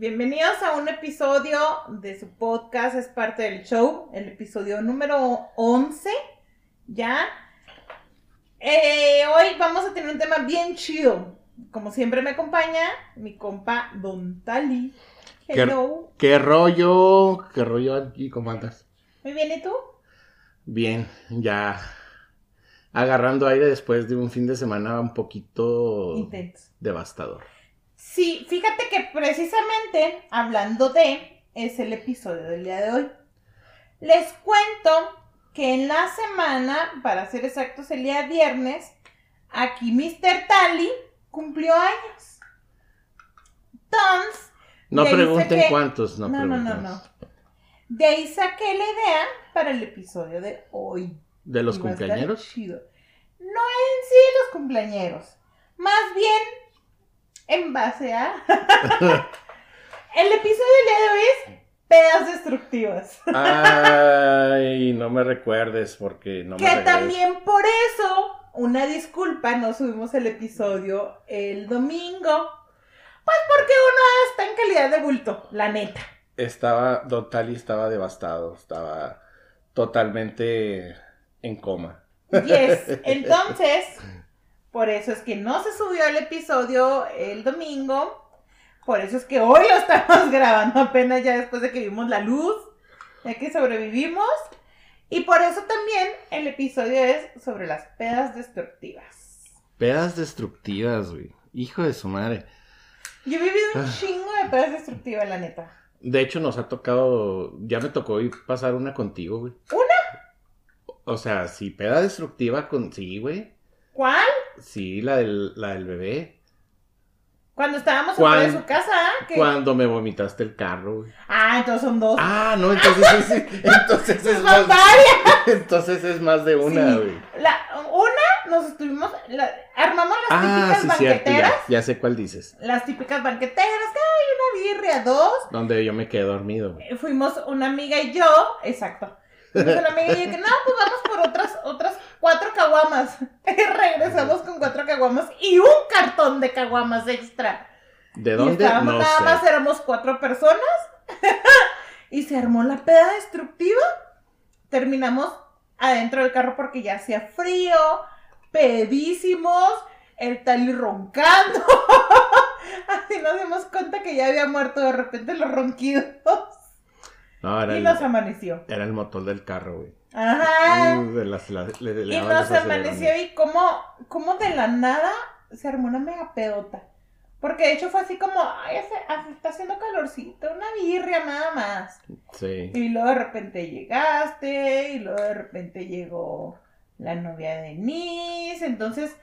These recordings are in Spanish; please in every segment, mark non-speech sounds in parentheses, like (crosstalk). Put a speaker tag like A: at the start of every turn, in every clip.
A: Bienvenidos a un episodio de su podcast, es parte del show, el episodio número 11, ¿ya? Eh, hoy vamos a tener un tema bien chido. Como siempre me acompaña mi compa Don Tali.
B: ¿Qué,
A: Hello.
B: qué rollo? ¿Qué rollo aquí? ¿Cómo andas?
A: Muy bien, ¿y tú?
B: Bien, ya agarrando aire después de un fin de semana un poquito devastador.
A: Sí, fíjate que precisamente hablando de es el episodio del día de hoy. Les cuento que en la semana, para ser exactos, el día viernes, aquí Mr. Tali cumplió años. Entonces,
B: No pregunten cuántos, no,
A: no, no, no,
B: pregunten.
A: no. De ahí saqué la idea para el episodio de hoy.
B: ¿De los cumpleaños?
A: No en sí los cumpleañeros. Más bien en base a. (laughs) el episodio del día de hoy es pedas destructivas.
B: Ay, no me recuerdes porque no me
A: que también por eso, una disculpa, no subimos el episodio el domingo. Pues porque uno está en calidad de bulto, la neta.
B: Estaba, Don Tali estaba devastado, estaba totalmente en coma.
A: Yes. (laughs) Entonces, por eso es que no se subió el episodio el domingo. Por eso es que hoy lo (laughs) estamos grabando apenas ya después de que vimos la luz, ya que sobrevivimos. Y por eso también el episodio es sobre las pedas destructivas.
B: Pedas destructivas, güey. Hijo de su madre.
A: Yo he vivido un
B: Ah.
A: chingo de pedas destructivas, la neta.
B: De hecho, nos ha tocado. Ya me tocó ir pasar una contigo, güey.
A: ¿Una?
B: O sea, sí, peda destructiva con. Sí, güey.
A: ¿Cuál?
B: Sí, la del, la del bebé.
A: Cuando estábamos afuera de su casa. ¿ah? ¿Qué?
B: Cuando me vomitaste el carro, güey.
A: Ah, entonces son dos.
B: Ah, no, entonces es, (laughs) entonces es más.
A: varias. (laughs)
B: Entonces es más de una,
A: Sí.
B: güey.
A: La, una, nos estuvimos, la- armamos las
B: Ah,
A: típicas
B: sí, cierto,
A: banqueteras.
B: ya, ya sé cuál dices.
A: Las típicas banqueteras, que hay una birria, dos.
B: Donde yo me quedé dormido, güey.
A: Eh, Fuimos una amiga y yo, exacto. Fuimos una amiga y yo que no, pues vamos por otras, otras cuatro caguamas. Regresamos con cuatro caguamas y un cartón de caguamas extra.
B: ¿De
A: Y
B: dónde?
A: estábamos
B: No
A: nada
B: sé.
A: más, éramos cuatro personas. (laughs) y se armó la peda destructiva. Terminamos adentro del carro porque ya hacía frío, pedísimos, el tali roncando. (laughs) Así nos dimos cuenta que ya había muerto de repente los ronquidos.
B: No,
A: Y
B: el,
A: nos amaneció.
B: era el motor del carro, güey.
A: Ajá.
B: Uh, de las- la- le- le
A: Y nos amaneció y como, como de la nada se armó una mega pedota. Porque de hecho fue así como, ay, hace- hace- está haciendo calorcito, una birria nada más.
B: Sí.
A: Y luego de repente llegaste, y luego de repente llegó la novia de Denise, entonces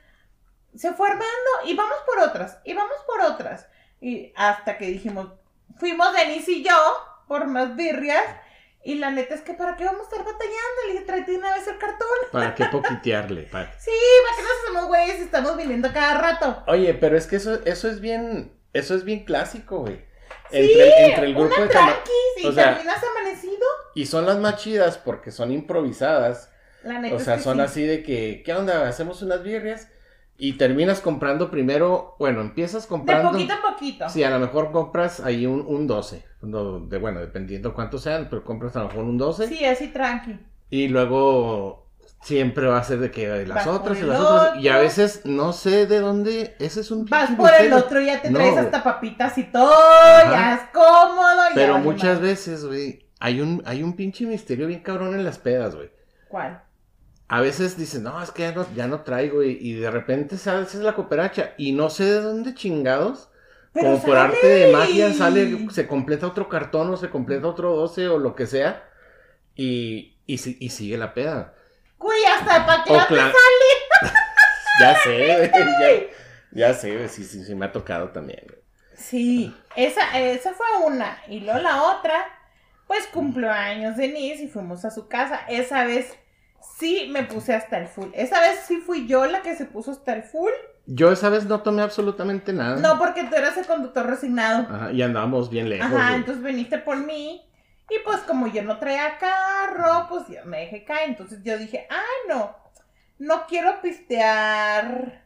A: se fue armando, y vamos por otras, y vamos por otras. Y hasta que dijimos, fuimos Denise y yo por más birrias, y la neta es que ¿para qué vamos a estar batallando? Le dije, tráete una vez el cartón.
B: ¿Para qué (laughs) poquitearle? Pa-
A: Sí, ¿para qué nos hacemos güeyes estamos viniendo cada rato?
B: Oye, pero es que eso, eso es bien, eso es bien clásico, güey.
A: Sí,
B: Entre, entre el grupo
A: una
B: de
A: tranquis y
B: o sea-
A: terminas amanecido.
B: Y son las más chidas porque son improvisadas.
A: La neta
B: O
A: es
B: sea,
A: que
B: son
A: sí.
B: así de que, ¿qué onda? Hacemos unas birrias y terminas comprando primero, bueno, empiezas
A: De
B: comprando.
A: poquito en poquito.
B: Sí, a lo mejor compras ahí un, un 12. no, de, bueno, dependiendo cuántos sean, pero compras a lo mejor un 12.
A: Sí, así tranqui.
B: Y luego siempre va a ser de que de las
A: Vas
B: otras y las otras. Y a veces no sé de dónde. Ese es un.
A: Vas por el otro, ya te
B: No.
A: traes hasta papitas y todo,
B: Ajá.
A: ya es cómodo.
B: Pero muchas veces, güey, hay un, hay un pinche misterio bien cabrón en las pedas, güey.
A: ¿Cuál?
B: A veces dicen, no, es que ya no, ya no traigo, y, y de repente sabes, es la cooperacha, y no sé de dónde chingados,
A: Pero
B: como por arte de magia sale, se completa otro cartón o se completa otro 12 o lo que sea, y, y, si- y sigue la peda.
A: Güey, hasta para
B: cla-
A: sale. (laughs)
B: Ya sé, (laughs) ya, ya sé, sí, sí, sí, me ha tocado también.
A: Sí, esa, esa fue una. Y luego la otra, pues cumplió años Denise y fuimos a su casa. Esa vez sí me puse hasta el full. Esa vez sí fui yo la que se puso hasta el full.
B: Yo esa vez no tomé absolutamente nada.
A: No, porque tú eras el conductor resignado.
B: Ajá, y andábamos bien lejos.
A: Ajá,
B: güey.
A: entonces viniste por mí. Y pues como yo no traía carro, pues yo me dejé caer. Entonces yo dije, ah, no, no quiero pistear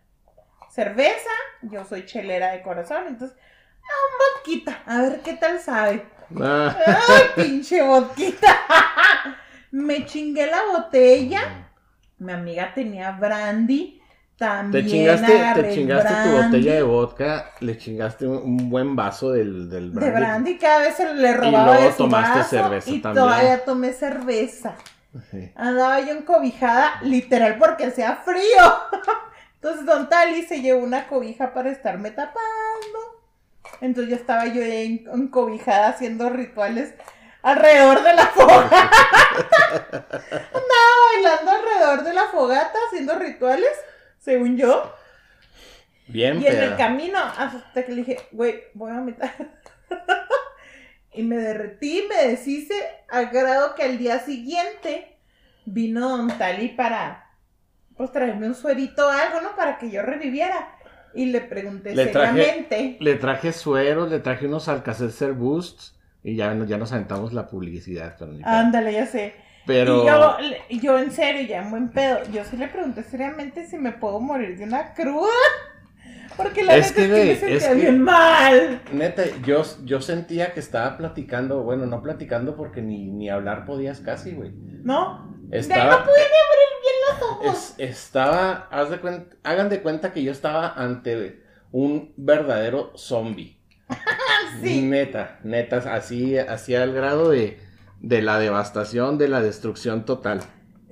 A: cerveza. Yo soy chelera de corazón. Entonces, Un vodquita, a ver qué tal sabe.
B: Ah,
A: Ay, pinche vodquita. (laughs) Me chingué la botella. Mi amiga tenía brandy. También
B: te chingaste, te chingaste tu
A: brandy.
B: botella de vodka, le chingaste un, un buen vaso del, del
A: De brandy, cada vez se le robaba
B: luego
A: de su
B: tomaste
A: vaso
B: cerveza
A: y
B: también.
A: todavía tomé cerveza.
B: Sí.
A: Andaba yo encobijada, literal, porque hacía frío. (laughs) Entonces Don Tali se llevó una cobija para estarme tapando. Entonces yo estaba yo en- encobijada haciendo rituales alrededor de la fogata. (laughs) Andaba bailando alrededor de la fogata haciendo rituales, según yo.
B: Bien,
A: Y en el camino, hasta que le dije, güey, voy a vomitar. (laughs) y me derretí, me deshice, al grado que al día siguiente vino Don Tali para, pues, traerme un suerito o algo, ¿no? Para que yo reviviera. Y le pregunté
B: Le traje-
A: seriamente.
B: Le traje sueros, le traje unos Alcacelser Boosts y ya, nos- ya nos aventamos la publicidad. Pero.
A: Ándale, ya sé.
B: Pero
A: Y yo, yo en serio, ya en buen pedo, yo sí le pregunté seriamente si me puedo morir de una cruda. (laughs) Porque la
B: Es
A: neta
B: que,
A: es que me sentía
B: es que-
A: bien mal.
B: neta, yo, yo sentía que estaba platicando, bueno, no platicando porque ni, ni hablar podías casi, güey.
A: ¿No?
B: Estaba,
A: no pude ni abrir bien los ojos.
B: es- estaba, haz de cuen- hagan de cuenta que yo estaba ante un verdadero zombie. (laughs)
A: Sí.
B: Neta, neta, así, así al grado de, de la devastación, de la destrucción total.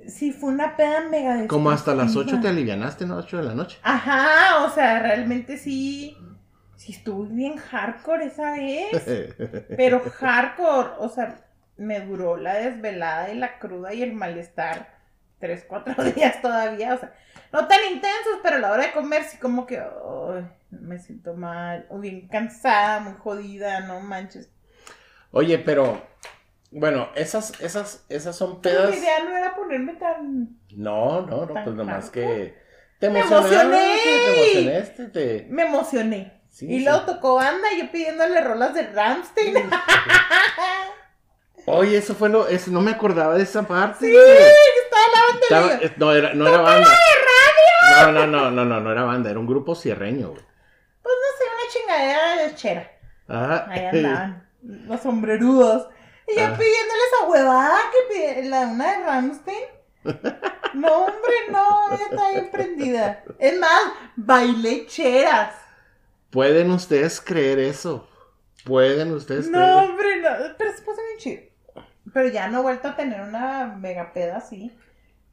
A: Sí, fue una peda mega
B: Como hasta las 8 te alivianaste, ¿no? 8 de la noche.
A: Ajá, o sea, realmente sí. Sí estuve bien hardcore esa vez. (laughs) Pero hardcore, o sea, me duró la desvelada y la cruda y el malestar tres, cuatro (laughs) días todavía. O sea, no tan intensos, pero a la hora de comer sí como que ay, me siento mal. O bien cansada, muy jodida, no manches.
B: Oye, pero, bueno, esas, esas, esas son pedas.
A: mi idea no era ponerme tan...
B: No, no, no, pues nomás que te
A: Me
B: emocionaste,
A: emocioné.
B: te emocionaste, te...
A: Me emocioné.
B: Sí,
A: y
B: sí.
A: luego tocó banda yo pidiéndole rolas de Ramstein. (laughs)
B: Oye, eso fue lo, eso, no me acordaba de esa parte.
A: Sí. Estaba
B: no, era, no era banda. No, no, no, no, no, no era banda, era un grupo cierreño, güey.
A: Pues no sé, una chingadera de chera.
B: Ajá.
A: Ahí (laughs) andaban, los sombrerudos. Y yo
B: Ah.
A: pidiéndole esa huevada que pide, la una de Ramstein. (laughs) No, hombre, no, ya está bien prendida. Es más, bailé cheras.
B: ¿Pueden ustedes creer eso? ¿Pueden ustedes
A: No,
B: creer?
A: hombre, no, pero se puso bien chido. Pero ya no he vuelto a tener una mega peda así.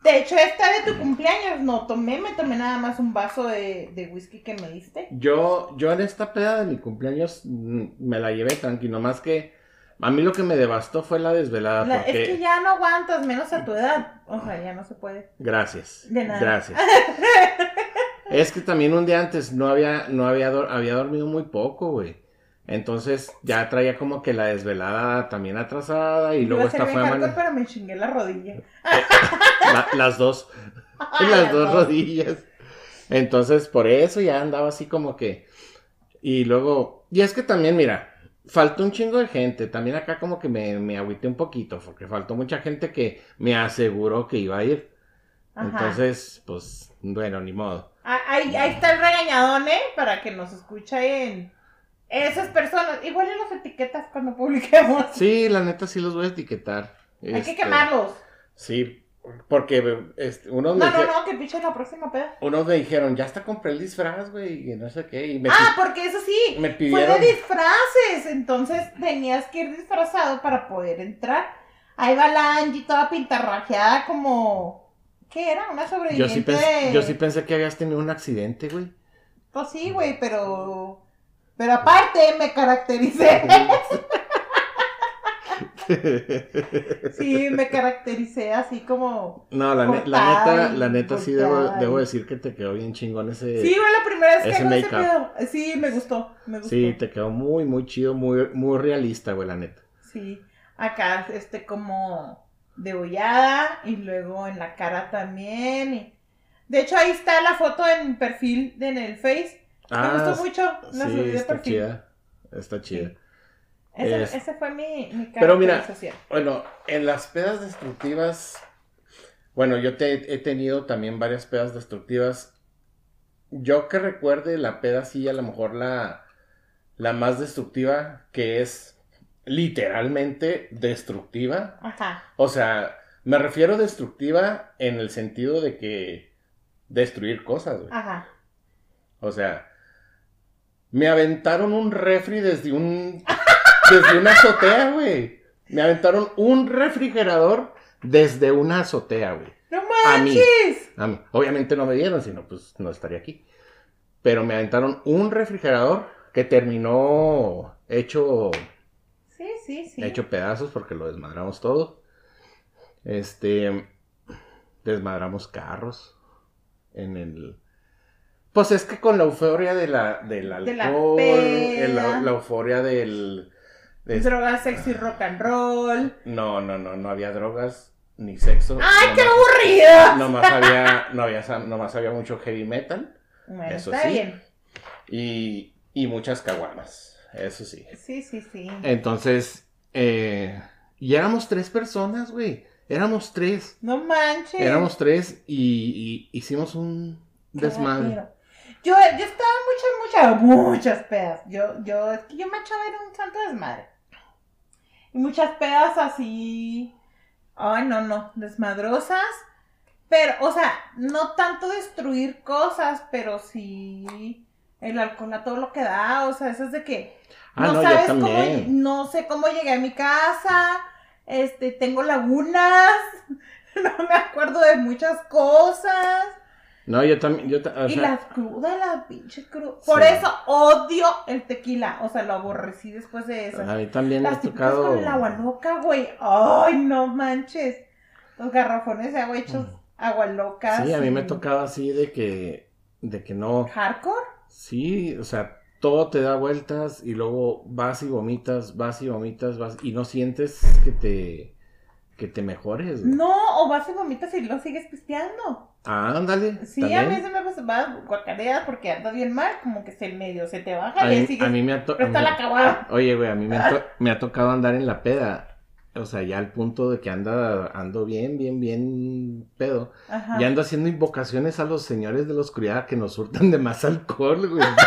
A: De hecho, esta de tu cumpleaños no tomé, me tomé nada más un vaso de, de whisky que me diste.
B: Yo, yo en esta peda de mi cumpleaños mm, me la llevé tranquilo, más que a mí lo que me devastó fue la desvelada,
A: La-
B: porque...
A: Es que ya no aguantas, menos a tu edad. O sea, ya no se puede.
B: Gracias.
A: De nada.
B: Gracias. (laughs) es que también un día antes no había, no había, había dormido muy poco, güey. Entonces ya traía como que la desvelada también atrasada y luego esta fue
A: pero me chingué la rodilla.
B: la- las dos, (laughs)
A: Ay,
B: las dos rodillas. Entonces por eso ya andaba así como que y luego y es que también mira faltó un chingo de gente. También acá como que me, me agüité un poquito porque faltó mucha gente que me aseguró que iba a ir.
A: Ajá.
B: Entonces pues bueno ni modo.
A: Ah, Ahí, ahí está el regañadón, ¿eh? Para que nos escuchen esas personas. Igual en las etiquetas cuando publiquemos. (laughs)
B: Sí, la neta sí los voy a etiquetar.
A: Hay que
B: Este,
A: quemarlos.
B: Sí, porque este, unos,
A: No,
B: me
A: no, no, que pichen la próxima peda.
B: unos me dijeron, ya hasta compré el disfraz, güey, y no sé qué. Y me,
A: Ah, porque eso sí,
B: me
A: fue
B: pidieron.
A: de disfraces. Entonces tenías que ir disfrazado para poder entrar. Ahí va la Angie toda pintarrajeada como... ¿Qué era? Una
B: Yo
A: sobreviviente
B: sí, pens-
A: de...
B: yo sí pensé que habías tenido un accidente, güey.
A: Pues sí, güey, pero... Pero aparte me caractericé. (laughs) Sí, me caractericé así como...
B: No, la, ne- la neta, la neta sí debo, decir que te quedó bien chingón ese.
A: Sí, fue la primera vez que
B: ese make-up.
A: pedo. Sí, me gustó, me gustó.
B: Sí, te quedó muy, muy chido, muy, muy realista, güey, la neta.
A: Sí, acá este como degollada y luego en la cara también. y- De hecho, ahí está la foto en perfil en el Face. Me gustó mucho la
B: Ah, sí,
A: subí de
B: está
A: perfil.
B: chida. Está chida.
A: Ese,
B: Es-
A: ese fue mi, mi
B: Pero mira. Bueno, en las pedas destructivas, bueno, yo te, he tenido también varias pedas destructivas. Yo que recuerde la peda sí, a lo mejor la, la más destructiva, que es literalmente destructiva.
A: Ajá.
B: O sea, me refiero destructiva en el sentido de que destruir cosas, güey.
A: Ajá.
B: O sea, me aventaron un refri desde un desde una azotea, güey. Me aventaron un refrigerador desde una azotea, güey.
A: ¡No
B: A mí.
A: manches!
B: A mí. Obviamente no me dieron, sino pues no estaría aquí. Pero me aventaron un refrigerador que terminó hecho,
A: Sí, sí, sí.
B: hecho pedazos porque lo desmadramos todo. Este, desmadramos carros en el... Pues es que con la euforia de la, del
A: De la
B: alcohol, la, euforia del... de-
A: Drogas, sexy, rock and roll.
B: no, no, no, no había drogas ni sexo.
A: ¡Ay, qué aburrido!
B: Nomás había, no había, nomás había mucho heavy metal.
A: Bueno,
B: Eso
A: está
B: sí.
A: bien.
B: Y, y muchas caguamas, eso sí.
A: Sí, sí, sí.
B: Entonces, eh, y éramos tres personas, güey. Éramos tres.
A: No manches.
B: Éramos tres y, y hicimos un desmadre.
A: Yo, yo estaba en muchas, muchas, muchas pedas. Yo, yo, es que yo me echaba era un santo desmadre. Y muchas pedas así. Ay, no, no, desmadrosas. Pero, o sea, no tanto destruir cosas, pero sí el alcohol a todo lo que da. O sea, eso es de que
B: Ah,
A: no,
B: no,
A: sabes cómo, no sé cómo llegué a mi casa. Este, tengo lagunas. (laughs) No me acuerdo de muchas cosas.
B: No, yo también, yo ta- o
A: y
B: sea,
A: la cruda, la pinche cruda. Por
B: Sí.
A: eso odio el tequila. O sea, lo aborrecí después de eso.
B: a mí también me ha
A: Las típicas
B: tocado.
A: con el agua loca, güey. Ay, no manches. Los garrafones de agua hechos agua loca.
B: Sí, a mí me tocaba así de que, de que no,
A: ¿Hardcore?
B: sí, o sea, todo te da vueltas y luego vas y vomitas, vas y vomitas, vas y no sientes que te, que te mejores. güey.
A: No, o vas y vomitas y lo sigues pisteando.
B: Ah, ándale.
A: Sí,
B: también.
A: a mí se me pasa, va guacareas porque andas bien mal, como que se medio se te baja
B: A
A: y
B: mí,
A: sigues.
B: a mí me ha
A: Pero está la.
B: Oye, güey, a mí me ha, to- (laughs) me ha tocado andar en la peda. O sea, ya al punto de que anda, ando bien, bien, bien pedo.
A: Ajá.
B: Y ando haciendo invocaciones a los señores de la oscuridad que nos hurtan de más alcohol, güey. (laughs)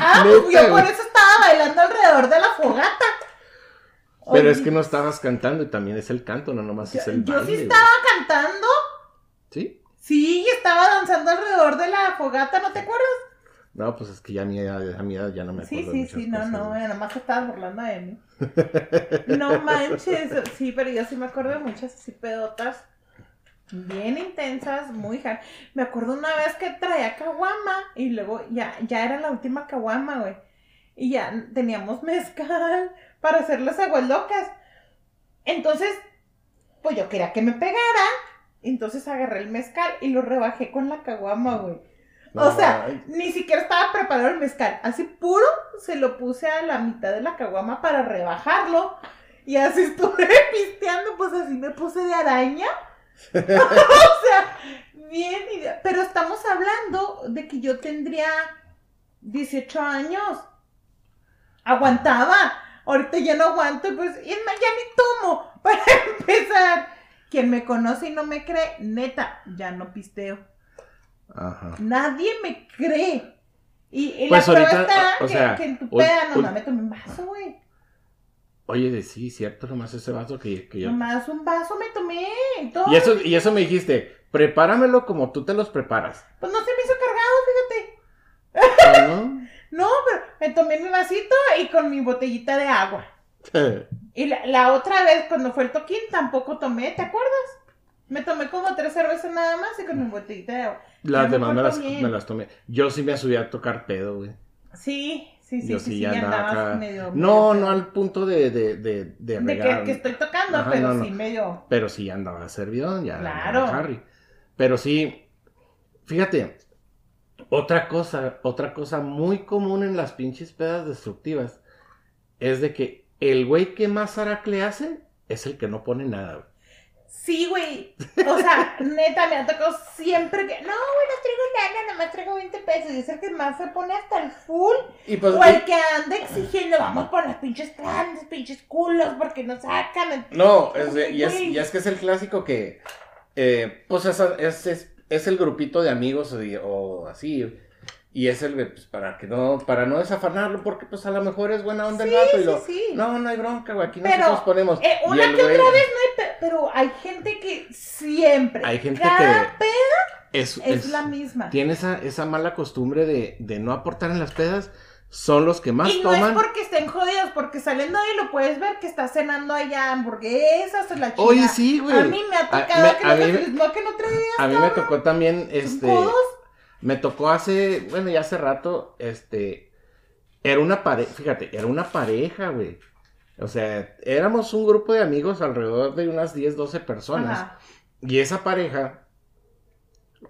A: Ah,
B: Neta,
A: pues yo por eso estaba bailando alrededor de la fogata.
B: Pero
A: Oye,
B: es que no estabas cantando y también es el canto, no nomás
A: Yo,
B: es el
A: yo
B: baile.
A: sí
B: güey.
A: estaba cantando.
B: ¿Sí?
A: Sí, estaba danzando alrededor de la fogata, ¿no te acuerdas?
B: No, pues es que ya a mi edad, a mi edad ya no me acuerdo
A: Sí, sí,
B: muchas
A: sí, no,
B: cosas,
A: no, nada más estabas burlando de mí. (laughs) No manches, sí, pero yo sí me acuerdo de muchas así pedotas bien intensas, muy hard. Me acuerdo una vez que traía caguama y luego ya, ya era la última caguama, güey. Y ya teníamos mezcal para hacer las aguas locas. Entonces, pues yo quería que me pegara. Entonces agarré el mezcal y lo rebajé con la caguama, güey.
B: No,
A: o sea,
B: ay,
A: ni siquiera estaba preparado el mezcal. Así puro se lo puse a la mitad de la caguama para rebajarlo. Y así (laughs) estuve pisteando, pues así me puse de araña. (laughs) o sea, bien. Pero estamos hablando de que yo tendría 18 años. Aguantaba. Ahorita ya no aguanto, pues, ya ni tomo. (laughs) Para empezar, quien me conoce y no me cree, neta, ya no pisteo.
B: Ajá.
A: Nadie me cree. Y, y
B: Pues
A: la prueba
B: ahorita,
A: está
B: o
A: que,
B: sea,
A: que en tu
B: ul-
A: peda nomás me tomé un vaso, güey.
B: Oye, de sí, cierto, nomás ese vaso que, que yo...
A: Nomás un vaso me tomé. Todo.
B: Y eso, y eso me dijiste, prepáramelo como tú te los preparas.
A: Pues no se me hizo cargado, fíjate.
B: ¿Ah, (laughs) ¿No?
A: No, pero me tomé mi vasito y con mi botellita de agua. (laughs) Y la, la otra vez, cuando fue el toquín, tampoco tomé, ¿te acuerdas? Me tomé como tres cervezas nada más y con mi botellita de agua. Ya
B: Las demás me las, me las tomé. Yo sí me subí a tocar pedo, güey.
A: Sí, sí, sí,
B: Yo
A: sí,
B: sí ya andaba acá.
A: medio...
B: No, no al punto de, de, de, de
A: De que, estoy tocando,
B: Ajá,
A: pero
B: no, no.
A: sí medio...
B: Pero sí andaba servidón, ya.
A: Claro.
B: Harry. Pero sí, fíjate, otra cosa, otra cosa muy común en las pinches pedas destructivas es de que el güey que más aracle hace es el que no pone nada, güey.
A: Sí, güey. O sea, (laughs) neta, me ha tocado siempre que. No, güey, no traigo nada, nomás traigo 20 pesos. Y es el que más se pone hasta el full.
B: Y pues,
A: O el que anda exigiendo, vamos por las pinches planes, pinches culos, porque nos sacan.
B: No, es de- y, es,
A: Güey.
B: y es que es el clásico que, eh, pues es, es, es, es el grupito de amigos o, o así, Y es el, pues, para que no, para no desafanarlo, porque pues a lo mejor es buena onda el
A: Sí,
B: vato y
A: sí,
B: lo,
A: sí.
B: no, no hay bronca, güey, aquí
A: Pero,
B: nosotros ponemos.
A: Eh,
B: Y
A: una
B: el
A: que
B: güey-
A: otra vez no hay pe- pero hay gente que siempre,
B: Hay gente
A: cada
B: que-
A: peda
B: es,
A: es,
B: es-
A: la misma.
B: tiene esa, esa mala costumbre de, de no aportar en las pedas, son los que más
A: Y no
B: toman.
A: es porque estén jodidos, porque saliendo ahí lo puedes ver que está cenando allá hamburguesas o la chica.
B: Oye, sí, güey.
A: A mí me ha
B: A-
A: tocado
B: me-
A: que
B: a
A: los
B: mí-
A: de no que no traías.
B: A mí me tocó también, este,
A: codos.
B: Me tocó hace, bueno, ya hace rato, este, era una pareja, fíjate, era una pareja, güey. O sea, éramos un grupo de amigos alrededor de unas 10, 12 personas.
A: Ajá.
B: Y esa pareja,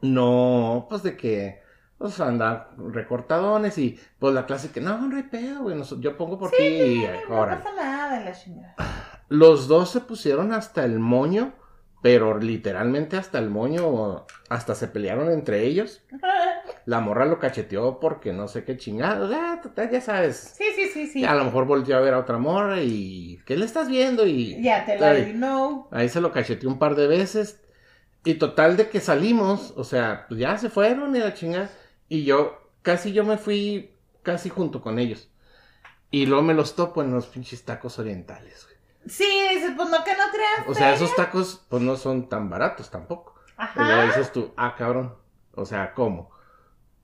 B: no, pues de que, pues anda recortadones y pues la clásica, no, no hay pedo, güey, yo pongo por ti y
A: No
B: órale.
A: pasa nada, la chingada.
B: Los dos se pusieron hasta el moño, pero literalmente hasta el moño, hasta se pelearon entre ellos. (laughs) La morra lo cacheteó porque no sé qué chingado, ah, ya sabes.
A: Sí, sí, sí, sí.
B: A lo mejor volteó a ver a otra morra y, ¿qué le estás viendo? Y
A: Ya te la know.
B: Ahí se lo cacheteó un par de veces. Y total de que salimos, o sea, pues ya se fueron y la chingada. Y yo, casi yo me fui casi junto con ellos. Y luego me los topo en los pinches tacos orientales, güey.
A: Sí, dices, pues no que no creas.
B: O sea, esos tacos, pues no son tan baratos tampoco. Y luego
A: Ajá.
B: dices tú, ah, cabrón. O sea, ¿cómo?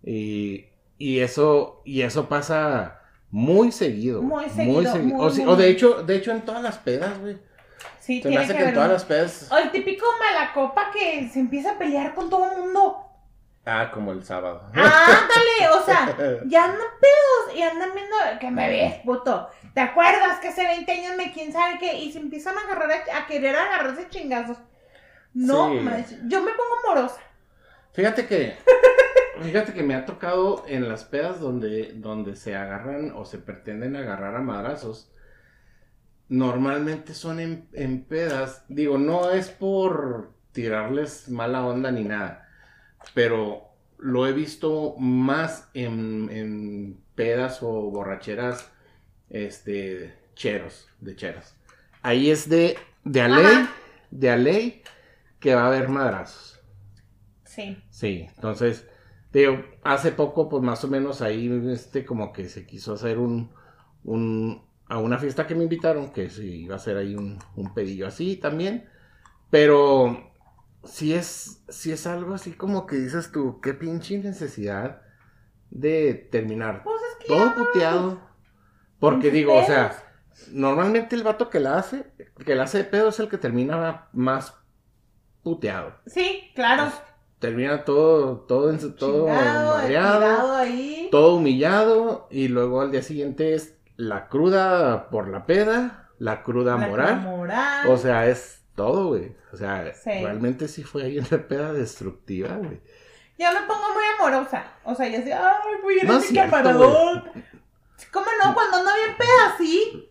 B: Y, y eso, y eso pasa muy seguido.
A: Muy seguido, muy,
B: o, sí-
A: muy.
B: o de hecho, de hecho en todas las pedas, güey.
A: Sí,
B: Se me
A: tiene
B: hace
A: que
B: que en todas las pedas.
A: O el típico malacopa que se empieza a pelear con todo el mundo.
B: Ah, como el sábado.
A: Ándale, o sea, (laughs) ya andan pedos y andan viendo que me ves, puto. ¿Te acuerdas que hace 20 años me quién sabe qué? Y se empiezan a agarrar a, a querer agarrarse chingazos. No,
B: Sí.
A: manches, yo me pongo morosa.
B: Fíjate que, (laughs) fíjate que me ha tocado en las pedas donde, donde se agarran o se pretenden agarrar a madrazos. Normalmente son en, en pedas. Digo, no es por tirarles mala onda ni nada. Pero lo he visto más en, en pedas o borracheras, este, cheros, de cheras. Ahí es de, de a ley, de a ley que va a haber madrazos.
A: Sí.
B: Sí, entonces, digo, hace poco, pues más o menos ahí, este, como que se quiso hacer un, un, a una fiesta que me invitaron, que sí, iba a ser ahí un, un pedillo así también, pero si es, si es algo así como que dices tú, qué pinche necesidad de terminar
A: Pues es que
B: todo puteado, porque digo, o sea, normalmente el vato que la hace, que la hace de pedo es el que termina más puteado
A: Sí, claro.
B: termina todo, todo, en su- todo
A: Chingado, ahí.
B: todo humillado, y luego al día siguiente es la cruda por la peda, la cruda
A: La
B: moral,
A: moral.
B: o sea, es todo, güey, o sea,
A: Sí.
B: realmente sí fue ahí una peda destructiva, güey.
A: Yo me pongo muy amorosa. O sea, yo así, ay, voy a ir
B: No
A: a mi camaradón. ¿Cómo no? Cuando ando bien peda, sí.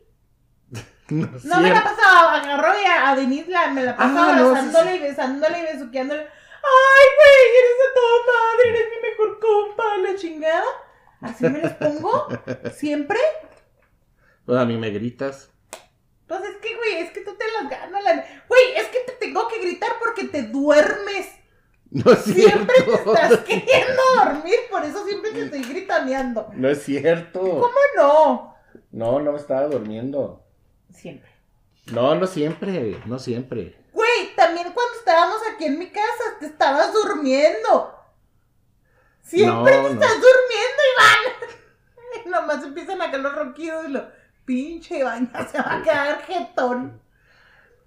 A: (laughs)
B: No,
A: No me la pasaba, agarró y a, a Denise la, me la pasaba
B: Ah, no, sí,
A: abrazándole
B: sí.
A: y besándole y besuqueándole. Ay, güey, eres de toda madre, eres mi mejor compa, la chingada. Así me les pongo, siempre. (laughs)
B: Pues a mí me gritas.
A: Pues es que, güey, es que tú te las ganas. La... Güey, es que te tengo que gritar porque te duermes.
B: No es
A: Siempre te estás (laughs) queriendo dormir, por eso siempre te estoy gritaneando.
B: No es cierto.
A: ¿Cómo no?
B: No, no me estaba durmiendo.
A: Siempre.
B: No, no siempre, no siempre.
A: Güey, también cuando estábamos aquí en mi casa, te estabas durmiendo. Siempre
B: No,
A: te
B: no.
A: estás durmiendo, Iván. (laughs) Y nomás empiezan a caer los ronquidos y lo, pinche Iván, ya se va a quedar jetón.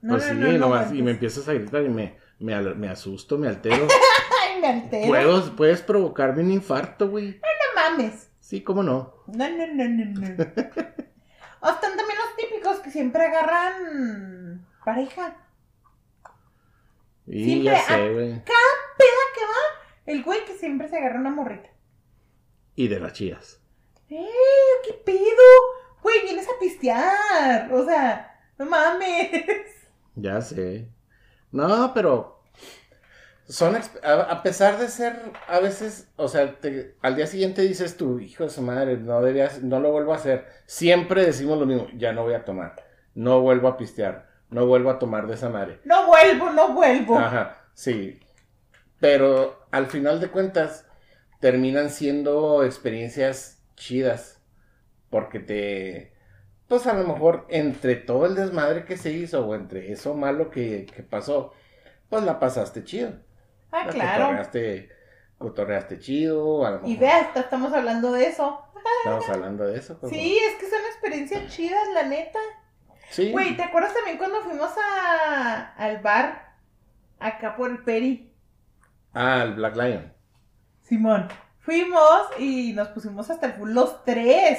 A: No,
B: pues
A: no,
B: sí,
A: no, no,
B: nomás, y me empiezas a gritar y me, me, me asusto, me altero. (laughs)
A: Ay, me altero.
B: Puedo- puedes provocarme un infarto, güey.
A: No mames.
B: Sí, cómo no.
A: No, no, no, no, no. o están también los típicos que siempre agarran pareja.
B: Y
A: Siempre
B: ya sé, güey.
A: Peda que va, el güey que siempre se agarra una morrita.
B: Y de las chías.
A: ¡Ey! ¿Qué pedo? Güey, vienes a pistear. O sea, no mames.
B: Ya sé. No, pero son a, pesar de ser a veces, o sea, te- al día siguiente dices tú, hijo de su madre, no deberías, no lo vuelvo a hacer. Siempre decimos lo mismo, ya no voy a tomar, no vuelvo a pistear, no vuelvo a tomar de esa madre.
A: No vuelvo, no vuelvo.
B: Ajá, sí. Pero al final de cuentas, terminan siendo experiencias chidas. Porque te. Pues a lo mejor entre todo el desmadre que se hizo o entre eso malo que, que pasó, pues la pasaste chido.
A: Ah,
B: La
A: claro.
B: Cotorreaste, cotorreaste chido. A lo
A: Y
B: mejor
A: ve, hasta estamos hablando de eso.
B: Estamos (laughs) hablando de eso.
A: Sí, es que son experiencias chidas, la neta.
B: Sí.
A: Güey, ¿te acuerdas también cuando fuimos a, al bar acá por el Peri?
B: Ah, el Black Lion.
A: Simón. Fuimos y nos pusimos hasta el full los tres.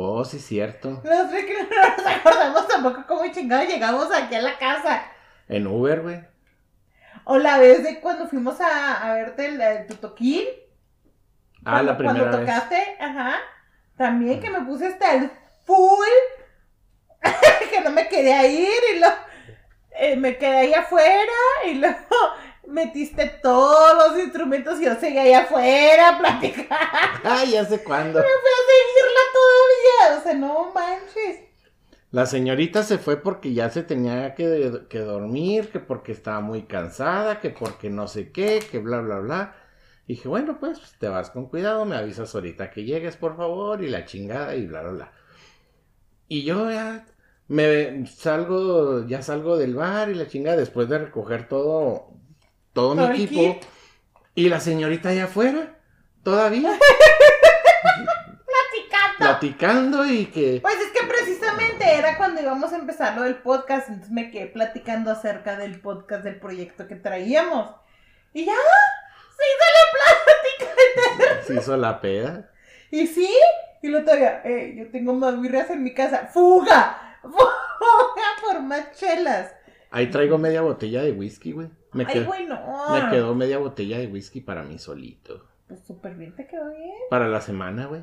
B: Oh, sí, cierto.
A: Los tres que no nos acordamos tampoco cómo chingados llegamos aquí a la casa.
B: En Uber, güey.
A: O la vez de cuando fuimos a, a verte el, el tutoquín.
B: Ah,
A: Cuando-
B: la primera
A: Cuando
B: vez.
A: tocaste, ajá. También que me puse hasta el full. (laughs) que no me quería ir y luego eh, me quedé ahí afuera y (laughs) luego metiste todos los instrumentos y yo seguía ahí afuera platicando. (laughs)
B: Ah, ya sé cuándo.
A: Fui a seguirla todavía. O sea, no manches.
B: La señorita se fue porque ya se tenía que, que dormir, que porque estaba muy cansada, que porque no sé qué, que bla, bla, bla. Y dije, bueno, pues te vas con cuidado, me avisas ahorita que llegues, por favor, y la chingada, y bla, bla, bla. Y yo ya me salgo, ya salgo del bar y la chingada, después de recoger todo, todo mi equipo.
A: kit.
B: Y la señorita allá afuera, todavía, (laughs)
A: Platicando.
B: platicando y que...
A: Pues es que precisamente era cuando íbamos a empezar lo del podcast, entonces me quedé platicando acerca del podcast, del proyecto que traíamos. Y ya, se hizo la plática.
B: Se hizo la peda.
A: Y sí, y lo todavía, eh, yo tengo más birrias en mi casa. ¡Fuga! (laughs) ¡Fuga por más chelas!
B: Ahí traigo media botella de whisky, güey. Me,
A: Ay,
B: quedó,
A: güey, no.
B: me quedó media botella de whisky para mí solito.
A: Pues súper bien, te quedó bien.
B: Para la semana, güey.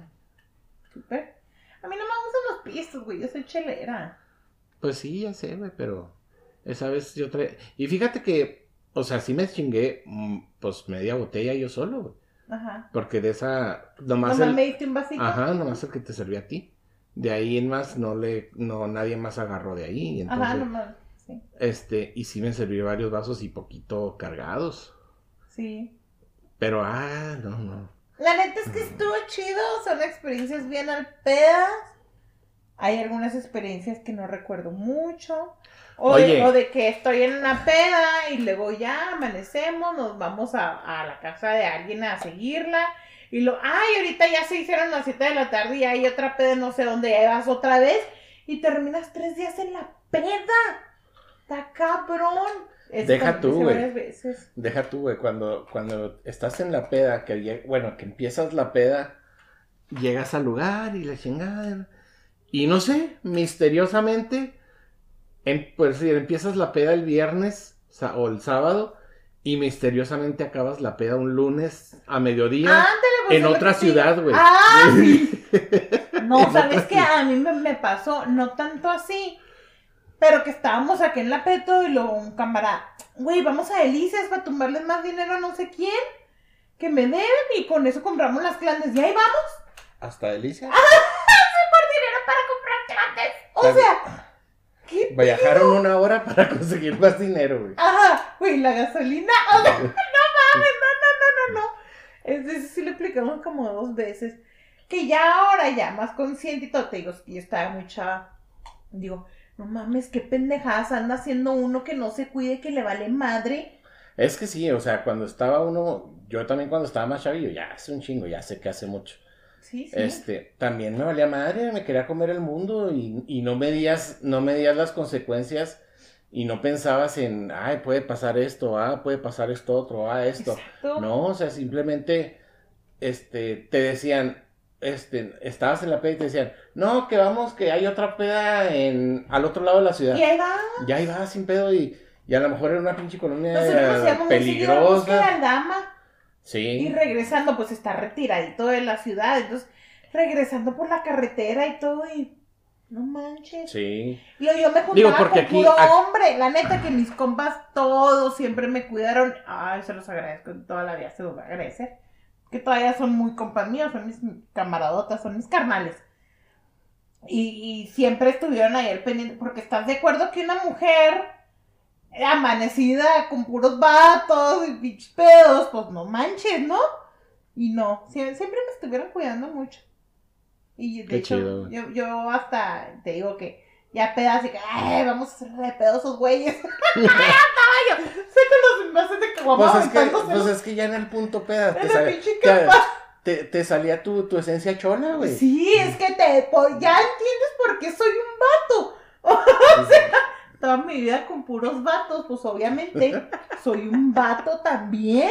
A: Súper. A mí no me gustan los pistos, güey, yo soy chelera.
B: Pues sí, ya sé, güey, pero esa vez yo traía... Y fíjate que, o sea, sí me chingué, mm, pues, media botella yo solo, güey.
A: Ajá.
B: Porque de esa... Nomás
A: Nomás
B: el...
A: me diste un vasito.
B: Ajá, nomás el que te servía a ti. De ahí en más no le... No, nadie más agarró de ahí. Entonces,
A: Ajá, nomás. Sí.
B: este... Y sí me serví varios vasos y poquito cargados.
A: Sí.
B: Pero, ah, no, no.
A: La neta es que estuvo chido, son experiencias bien al pedas. Hay algunas experiencias que no recuerdo mucho. O, de, o de que estoy en una peda y luego ya amanecemos, nos vamos a, a la casa de alguien a seguirla. Y lo, ay, ahorita ya se hicieron las 7 de la tarde y hay otra peda no sé dónde, ya vas otra vez. Y terminas tres días en la peda. Está cabrón. Eso
B: Deja tú, güey.
A: veces.
B: Deja tú, güey, cuando, cuando estás en la peda, que bueno, que empiezas la peda, llegas al lugar y la chingada. Y no sé, misteriosamente, pues si empiezas la peda el viernes o el sábado y misteriosamente acabas la peda un lunes a mediodía
A: Ándale, pues,
B: en
A: es
B: otra
A: que
B: ciudad, güey.
A: Ah, (laughs) sí. No, ¿sabes qué? A mí me, me pasó, no tanto así, pero que estábamos aquí en la peto y luego un camarada, güey, vamos a Delicias para tumbarles más dinero a no sé quién, que me deben y con eso compramos las clandes. Y ahí vamos,
B: Hasta Delicia.
A: por dinero para comprar clandes. O sea, ¿qué? (laughs)
B: Viajaron una hora para (laughs) conseguir más dinero, güey.
A: Ajá, güey, la gasolina, o sea, (laughs) no mames, no, no, no, no, no. Es decir, sí lo explicamos como dos veces. Que ya ahora, ya más consciente y todo, te digo, yo estaba muy chava. Digo, no mames, qué pendejadas anda haciendo uno que no se cuide, que le vale madre.
B: Es que sí, o sea, cuando estaba uno, yo también cuando estaba más chavillo, ya hace un chingo, ya sé que hace mucho.
A: Sí, sí.
B: Este, también me valía madre, me quería comer el mundo y, y no medías, no medías las consecuencias y no pensabas en, ay, puede pasar esto, ah, puede pasar esto otro, ah, esto.
A: Exacto.
B: No, o sea, simplemente, este, te decían, este, estabas en la peda y te decían, no, que vamos, que hay otra peda en, al otro lado de la ciudad.
A: Y ahí va.
B: Ya iba sin pedo y, y a lo mejor era una pinche colonia
A: Nosotros
B: peligrosa.
A: al dama. Y
B: Sí.
A: regresando, pues está retiradito de la ciudad. Entonces, regresando por la carretera y todo, y no manches.
B: Sí.
A: Y yo me juntaba
B: Digo, porque
A: con
B: aquí-
A: puro
B: aquí-
A: hombre. La neta que mis compas todos siempre me cuidaron. Ay, se los agradezco. Toda la vida se los voy a agradecer. Que todavía son muy compas míos, son mis camaradotas, son mis carnales. Y, y siempre estuvieron ahí al pendiente. Porque estás de acuerdo que una mujer amanecida con puros vatos y pinches pedos, pues no manches, ¿no? Y no, sie- siempre me estuvieron cuidando mucho. Y de
B: Qué
A: hecho,
B: chido,
A: yo, yo hasta te digo que ya pedas y que, ay, vamos a hacer de pedo esos güeyes. (laughs) (laughs) ¡Ay, caballo! Sé los envases de
B: Pues es, que, pues es que ya en el punto peda te, sal- te,
A: cama.
B: te- te salía tu, tu esencia chola, güey.
A: Sí, es que te, po- ya entiendes por qué soy un vato. (laughs) Toda mi vida con puros vatos, pues obviamente (laughs) soy un vato también.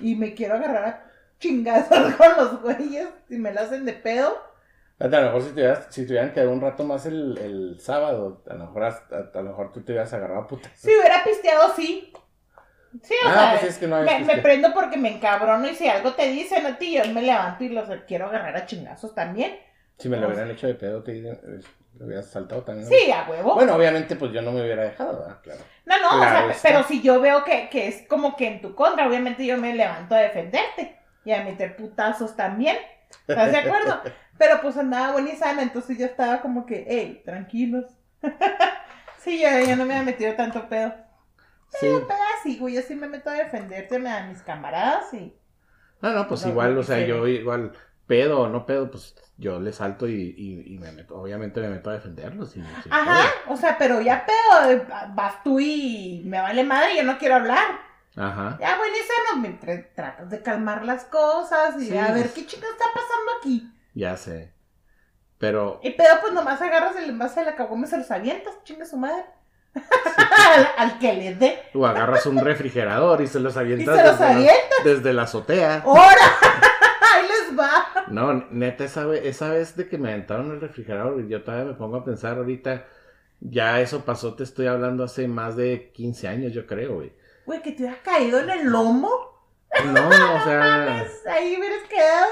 A: Y me quiero agarrar a chingazos con los güeyes si me la hacen de pedo.
B: A lo mejor si te hubieras, si quedado un rato más el, el sábado, a lo mejor, a, lo mejor tú te hubieras agarrado a putas.
A: Si hubiera pisteado, sí. Sí, o
B: Ah,
A: sea,
B: pues es que no
A: me, me
B: pisteado.
A: prendo porque me encabrono y si algo te dicen a ti, yo me levanto y los quiero agarrar a chingazos también.
B: Si me lo hubieran hecho de pedo, te eh, lo hubieras saltado también.
A: Sí, a huevo.
B: Bueno, obviamente, pues yo no me hubiera dejado, ¿verdad? Claro.
A: No, no,
B: Claro
A: o sea, pero si yo veo que, que es como que en tu contra, obviamente yo me levanto a defenderte y a meter putazos también. ¿Estás de acuerdo? (laughs) Pero pues andaba buena y sana, entonces yo estaba como que, hey, tranquilos. (laughs) sí, yo, yo no me había metido tanto pedo.
B: Sí.
A: Pero pedo así, güey, yo sí me meto a defenderte a mis camaradas y...
B: No, no, pues
A: No,
B: igual, o sea, yo igual, pedo o no pedo, pues yo le salto y, y, y me meto, obviamente me meto a defenderlos.
A: Ajá, o sea, pero ya pedo, eh, vas tú y me vale madre, yo no quiero hablar.
B: Ajá.
A: Ya, bueno, me tra- tratas de calmar las cosas y
B: Sí,
A: a ver
B: pues.
A: qué chica está pasando aquí.
B: Ya sé. Pero,
A: Y pedo, pues nomás agarras el envase de la caguama y se los avientas, chinga su madre. Al, al que le dé.
B: tú agarras un refrigerador y se los
A: Y
B: avientas
A: se los
B: desde, la,
A: avientas.
B: desde la azotea.
A: ¡Hora! (laughs) Ahí les va.
B: No, neta, esa vez, esa vez de que me aventaron el refrigerador, yo todavía me pongo a pensar ahorita, ya eso pasó, te estoy hablando hace más de 15 años, yo creo, güey.
A: Güey, que te hubiera caído en el lomo.
B: No, o (laughs) sea,
A: ahí hubieras quedado.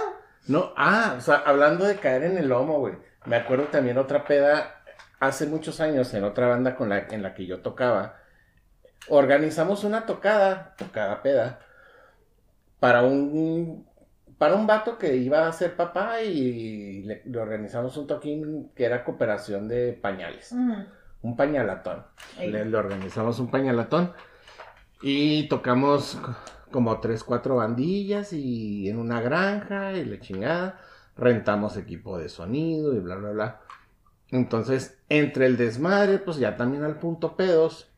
B: no, ah, o sea, hablando de caer en el lomo, güey. Me acuerdo también otra peda, hace muchos años, en otra banda con la, en la que yo tocaba, organizamos una tocada, tocada peda, para un, para un vato que iba a ser papá y le, le organizamos un toquín que era cooperación de pañales, un pañalatón. Le, le organizamos un pañalatón y tocamos co- como tres, cuatro bandillas y en una granja y la chingada. Rentamos equipo de sonido y bla, bla, bla. Entonces, entre el desmadre, pues ya también al punto pedos.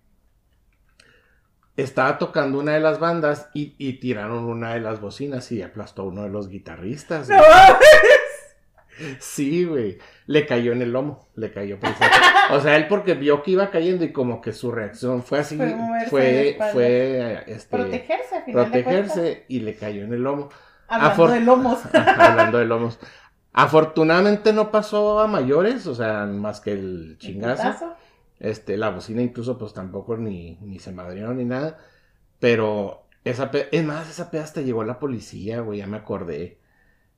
B: Estaba tocando una de las bandas y, y tiraron una de las bocinas y aplastó a uno de los guitarristas.
A: No
B: güey. Sí, güey. Le cayó en el lomo. Le cayó por (laughs) O sea, él porque vio que iba cayendo y como que su reacción fue así.
A: Fue
B: Fue, este,
A: Protegerse, al final de
B: protegerse y le cayó en el lomo.
A: Hablando
B: Afor-
A: de lomos. (laughs)
B: Hablando de lomos. Afortunadamente no pasó a mayores, o sea, más que el chingazo. Este, la bocina incluso pues tampoco ni, ni se madrieron ni nada. Pero esa pe- es más, esa peda hasta llegó la policía, güey, ya me acordé.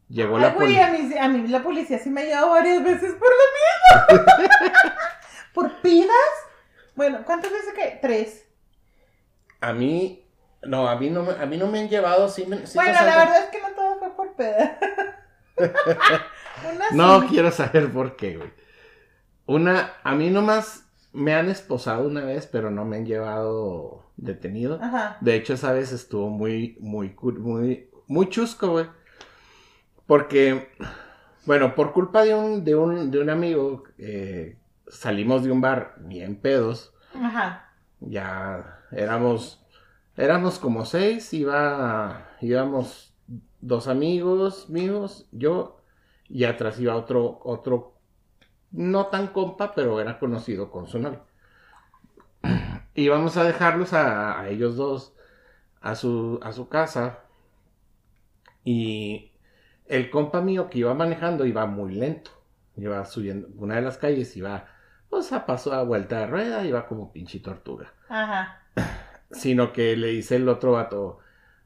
B: Llegó
A: Ay,
B: la policía.
A: a mí, a mí la policía sí me ha llevado varias veces por lo mismo. (laughs) ¿Por pidas? Bueno, ¿cuántas veces que? Tres.
B: A mí, no, a mí no me, a mí no me han llevado, sí me, sí
A: bueno, la verdad es que no todo fue por peda. (laughs)
B: No quiero saber por qué, güey. Una, a mí nomás me han esposado una vez, pero no me han llevado detenido.
A: Ajá.
B: De hecho, esa vez estuvo muy, muy, muy, muy chusco, güey. Porque, bueno, por culpa de un, de un, de un amigo, eh, salimos de un bar bien pedos.
A: Ajá.
B: Ya éramos, éramos como seis, iba, íbamos dos amigos míos, yo, y atrás iba otro, otro, no tan compa, pero era conocido con su novio. (clears throat) Íbamos a dejarlos a, a ellos dos a su, a su casa, y el compa mío que iba manejando iba muy lento, iba subiendo una de las calles, iba, pues a paso a vuelta de rueda, iba como pinche tortuga
A: Ajá.
B: sino que le dice el otro vato,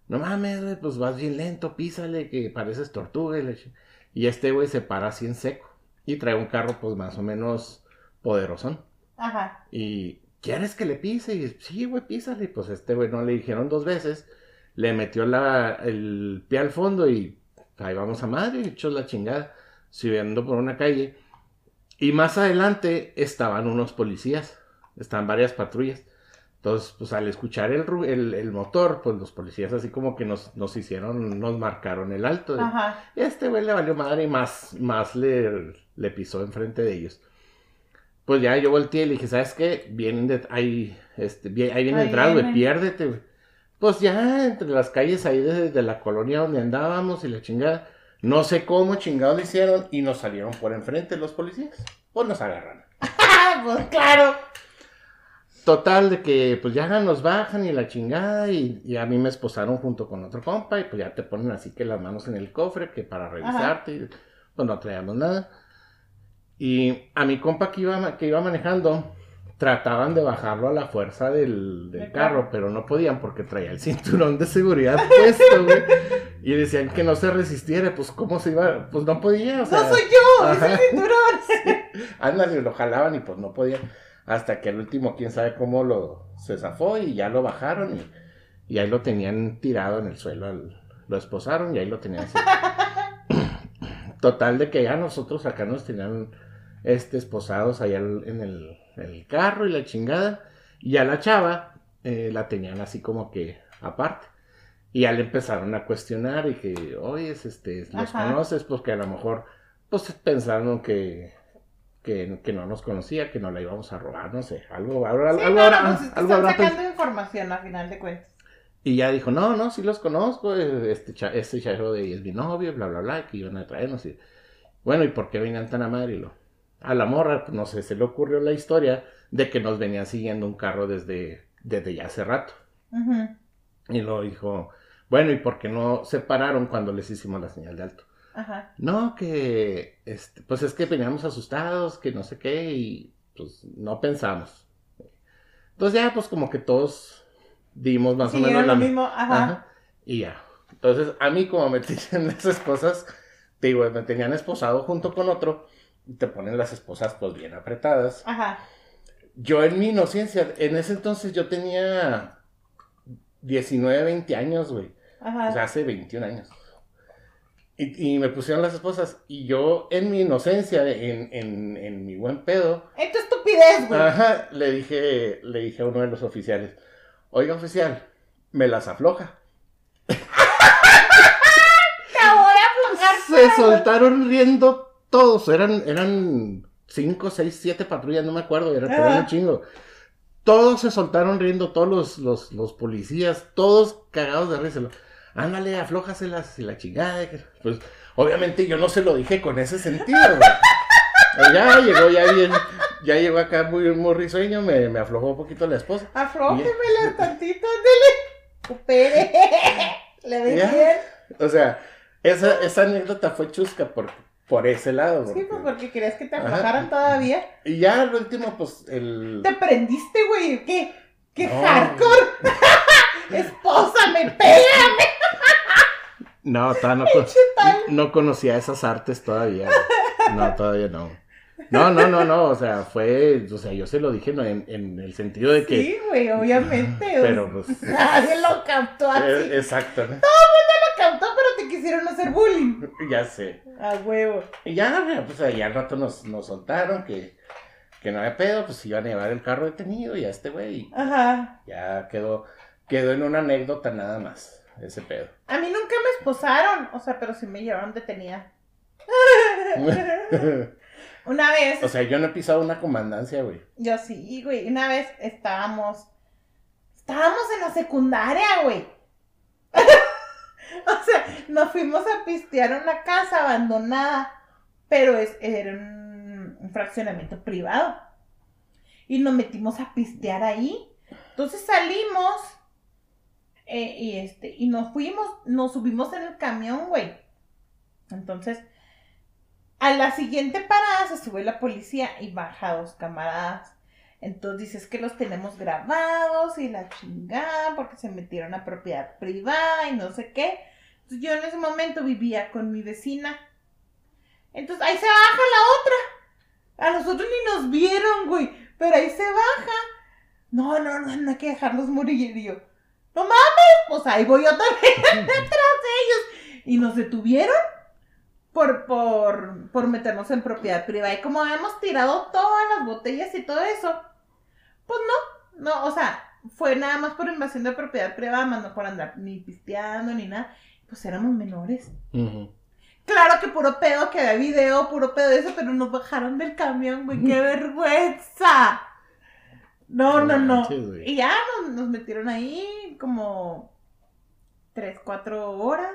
B: no mames, güey, pues vas bien lento, písale, que pareces tortuga. Y, y este güey se para así en seco y trae un carro pues más o menos poderosón.
A: Ajá.
B: Y, ¿quieres que le pise? Y, sí, güey, písale. Pues este güey no le dijeron dos veces, le metió la, el pie al fondo y ahí vamos a madre, echó la chingada, subiendo por una calle. Y más adelante estaban unos policías, estaban varias patrullas. Entonces, pues al escuchar el, el, el motor, pues los policías así como que nos, nos hicieron, nos marcaron el alto.
A: Ajá.
B: Y este güey le valió madre y más, más le, le pisó enfrente de ellos. Pues ya yo volteé y le dije, ¿sabes qué? Vienen de, ahí, este, ahí viene
A: Ahí
B: detrás, güey,
A: vienen.
B: piérdete, güey. Pues ya entre las calles ahí de, de la colonia donde andábamos y la chingada, no sé cómo chingados le hicieron y nos salieron por enfrente los policías. Pues nos agarraron. (laughs)
A: Pues claro.
B: Total, de que pues ya nos bajan y la chingada y, y a mí me esposaron junto con otro compa y pues ya te ponen así que las manos en el cofre que para revisarte y pues no traíamos nada. Y a mi compa que iba, que iba manejando trataban de bajarlo a la fuerza del, carro, pero no podían porque traía el cinturón de seguridad (laughs) puesto, güey. Y decían que no se resistiera, pues cómo se iba, pues no podía, o sea,
A: no soy yo,
B: ajá.
A: es el cinturón. (laughs)
B: Ándale, lo jalaban y pues no podían. Hasta que el último, quién sabe cómo lo se zafó y ya lo bajaron y, y ahí lo tenían tirado en el suelo. al- lo esposaron y ahí lo tenían así. (coughs) Total de que ya nosotros acá nos tenían este esposados allá en el, en el carro y la chingada. Y a la chava eh, la tenían así como que aparte. Y ya le empezaron a cuestionar y que, oye, este, los
A: Ajá.
B: conoces, pues que a lo mejor, pues pensaron que, que, que no nos conocía, que no la íbamos a robar, no sé, algo, algo,
A: Sí,
B: algo
A: no, pues
B: algo
A: están
B: habrá
A: sacando información a final de cuentas.
B: y ya dijo, no, no, sí los conozco, eh, este, cha- este de ahí es mi novio, bla, bla, bla, que iban a traernos. Y, bueno, ¿y por qué venían tan a madre? Y lo- A la morra, pues, no sé, se le ocurrió la historia de que nos venían siguiendo un carro desde, desde ya hace rato. Y lo dijo, bueno, ¿y por qué no se pararon cuando les hicimos la señal de alto?
A: Ajá.
B: No, que, este, pues es que veníamos asustados, que no sé qué, y pues no pensamos. Entonces ya, pues como que todos dimos más o menos la
A: lo mismo, ajá.
B: Ajá. Y ya. Entonces, a mí, como me (laughs) tenían esas esposas, te digo, me tenían esposado junto con otro, y te ponen las esposas pues bien apretadas.
A: Ajá.
B: Yo en mi inocencia, en ese entonces yo tenía 19, 20 años, güey.
A: Ajá.
B: O sea, hace 21 años. Y, y me pusieron las esposas, y yo en mi inocencia, en, en, en mi buen pedo,
A: En tu estupidez, güey.
B: ajá, le dije, le dije a uno de los oficiales, oiga oficial, me las afloja. (laughs)
A: Te voy a aflojar.
B: Se soltaron riendo todos. Eran, eran cinco, seis, siete patrullas, no me acuerdo, era pero era un
A: Ajá.
B: chingo. Todos se soltaron riendo, todos los, los, los policías, todos cagados de risa. Ándale, aflójaselas y la chingada. Pues, obviamente yo no se lo dije con ese sentido, güey. Ya llegó, ya bien, ya llegó acá muy, muy risueño, me, me aflojó un poquito la esposa.
A: Aflójemela tantito, ándale. Le bien.
B: O sea, esa, esa anécdota fue chusca por, por ese lado.
A: Sí,
B: porque-
A: pues porque querías que te
B: Ajá.
A: aflojaran todavía.
B: Y ya al último, pues, el...
A: Te prendiste, güey. ¿Qué? ¿Qué
B: No.
A: hardcore? (laughs) Espósame, pégame.
B: No, todavía no, (laughs) con- conocía esas artes todavía. No, todavía no. No, no, no, no, o sea, fue, o sea, yo se lo dije ¿no? en, en el sentido de que...
A: Sí, güey, obviamente.
B: Pero, pues... (laughs)
A: Nadie lo captó así.
B: eh, exacto, ¿no?
A: Lo captó, pero te quisieron hacer bullying. (laughs)
B: Ya sé.
A: A huevo.
B: Y ya, pues ahí al rato nos, nos soltaron que, que no había pedo, pues iban a llevar el carro detenido y a este güey
A: Ajá.
B: ya quedó, quedó en una anécdota nada más, ese pedo.
A: A mí nunca me esposaron, o sea, pero sí me llevaron detenida. (laughs) Una vez,
B: o sea, yo no he pisado una comandancia, güey.
A: yo sí, güey, una vez estábamos, estábamos en la secundaria, güey. (laughs) o sea, nos fuimos a pistear a una casa abandonada, pero es, era un, un fraccionamiento privado. Y nos metimos a pistear ahí. Entonces salimos eh, y este y nos fuimos, nos subimos en el camión, güey. Entonces, a la siguiente parada se sube la policía y baja dos camaradas. Entonces dices que los tenemos grabados y la chingada porque se metieron a propiedad privada y no sé qué. Entonces yo en ese momento vivía con mi vecina. Entonces ahí se baja la otra. A nosotros ni nos vieron, güey. Pero ahí se baja. No, no, no, no hay que dejarlos morir. Y yo, no mames, pues ahí voy yo también (laughs) detrás de ellos. Y nos detuvieron por, por, por meternos en propiedad privada. Y como habíamos tirado todas las botellas y todo eso, pues no, no, o sea, fue nada más por invasión de propiedad privada, más no por andar ni pisteando ni nada. Pues éramos menores. Claro que puro pedo, que había video, puro pedo de eso, pero nos bajaron del camión, güey. ¡Qué (laughs) vergüenza! No, no, no.
B: manches.
A: Y ya nos, nos metieron ahí como tres, cuatro horas.